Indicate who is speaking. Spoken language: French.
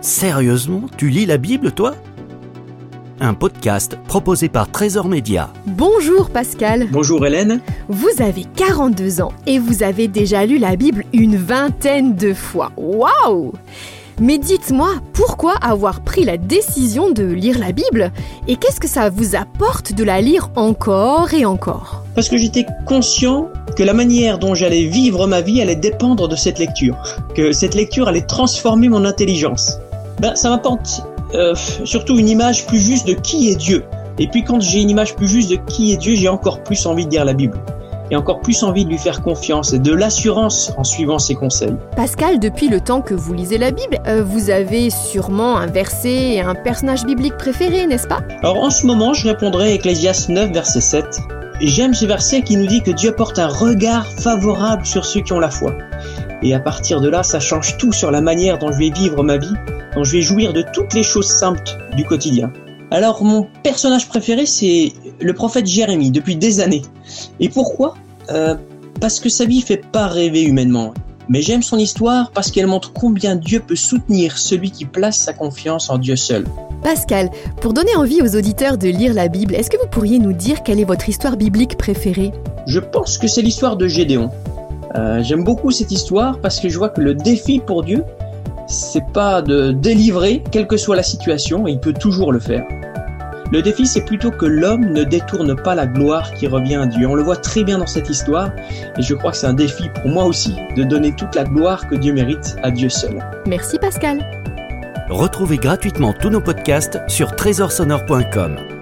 Speaker 1: Sérieusement, tu lis la Bible, toi? Un podcast proposé par Trésor Média.
Speaker 2: Bonjour Pascal.
Speaker 3: Bonjour Hélène.
Speaker 2: Vous avez 42 ans et vous avez déjà lu la Bible une vingtaine de fois. Waouh mais dites-moi, pourquoi avoir pris la décision de lire la Bible Et qu'est-ce que ça vous apporte de la lire encore et encore?
Speaker 3: Parce que j'étais conscient que la manière dont j'allais vivre ma vie allait dépendre de cette lecture. Que cette lecture allait transformer mon intelligence. Ben, ça m'apporte euh, surtout une image plus juste de qui est Dieu. Et puis quand j'ai une image plus juste de qui est Dieu, j'ai encore plus envie de lire la Bible et encore plus envie de lui faire confiance et de l'assurance en suivant ses conseils.
Speaker 2: Pascal, depuis le temps que vous lisez la Bible, euh, vous avez sûrement un verset et un personnage biblique préféré, n'est-ce pas?
Speaker 3: Alors en ce moment, je répondrai à Ecclésias 9, verset 7. J'aime ce verset qui nous dit que Dieu porte un regard favorable sur ceux qui ont la foi. Et à partir de là, ça change tout sur la manière dont je vais vivre ma vie, dont je vais jouir de toutes les choses simples du quotidien. Alors mon personnage préféré, c'est le prophète Jérémie depuis des années. Et pourquoi? Euh, Parce que sa vie fait pas rêver humainement. Mais j'aime son histoire parce qu'elle montre combien Dieu peut soutenir celui qui place sa confiance en Dieu seul.
Speaker 2: Pascal, pour donner envie aux auditeurs de lire la Bible, est-ce que vous pourriez nous dire quelle est votre histoire biblique préférée?
Speaker 3: Je pense que c'est l'histoire de Gédéon. Euh, j'aime beaucoup cette histoire parce que je vois que le défi pour Dieu, c'est pas de délivrer, quelle que soit la situation, et il peut toujours le faire. Le défi, c'est plutôt que l'homme ne détourne pas la gloire qui revient à Dieu. On le voit très bien dans cette histoire, et je crois que c'est un défi pour moi aussi de donner toute la gloire que Dieu mérite à Dieu seul.
Speaker 2: Merci Pascal.
Speaker 1: Retrouvez gratuitement tous nos podcasts sur trésorsonore.com.